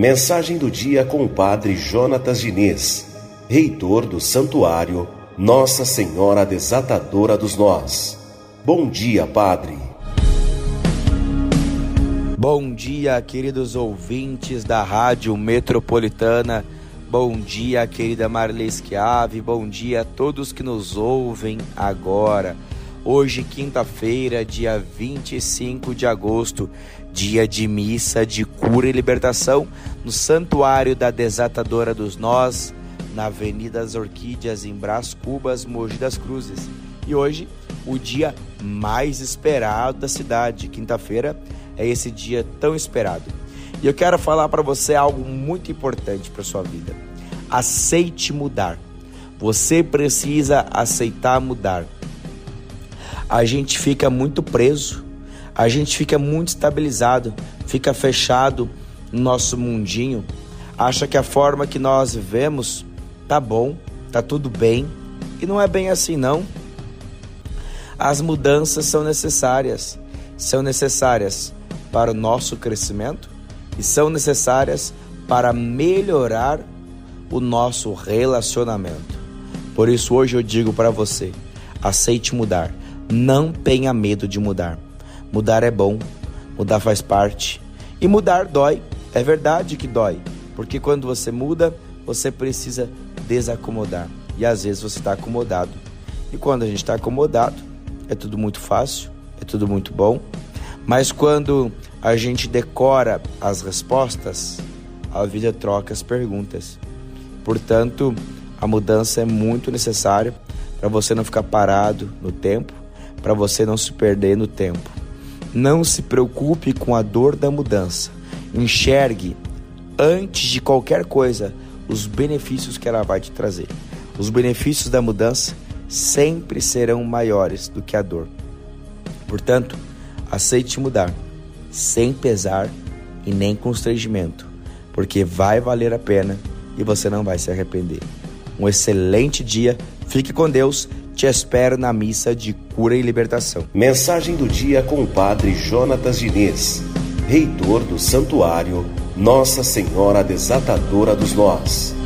Mensagem do dia com o Padre Jonatas Diniz, reitor do Santuário Nossa Senhora Desatadora dos Nós. Bom dia, Padre. Bom dia, queridos ouvintes da Rádio Metropolitana. Bom dia, querida Marley Schiave. Bom dia a todos que nos ouvem agora. Hoje, quinta-feira, dia 25 de agosto, dia de missa de cura e libertação no Santuário da Desatadora dos Nós, na Avenida das Orquídeas, em Brás Cubas, Mogi das Cruzes. E hoje, o dia mais esperado da cidade. Quinta-feira é esse dia tão esperado. E eu quero falar para você algo muito importante para sua vida. Aceite mudar. Você precisa aceitar mudar. A gente fica muito preso a gente fica muito estabilizado, fica fechado no nosso mundinho, acha que a forma que nós vivemos tá bom, tá tudo bem, e não é bem assim não. As mudanças são necessárias, são necessárias para o nosso crescimento e são necessárias para melhorar o nosso relacionamento. Por isso hoje eu digo para você, aceite mudar, não tenha medo de mudar. Mudar é bom, mudar faz parte. E mudar dói, é verdade que dói, porque quando você muda, você precisa desacomodar. E às vezes você está acomodado. E quando a gente está acomodado, é tudo muito fácil, é tudo muito bom. Mas quando a gente decora as respostas, a vida troca as perguntas. Portanto, a mudança é muito necessária para você não ficar parado no tempo, para você não se perder no tempo. Não se preocupe com a dor da mudança. Enxergue, antes de qualquer coisa, os benefícios que ela vai te trazer. Os benefícios da mudança sempre serão maiores do que a dor. Portanto, aceite mudar, sem pesar e nem constrangimento, porque vai valer a pena e você não vai se arrepender. Um excelente dia, fique com Deus te espero na missa de cura e libertação. Mensagem do dia com o Padre Jonatas Diniz, reitor do Santuário Nossa Senhora Desatadora dos Nós.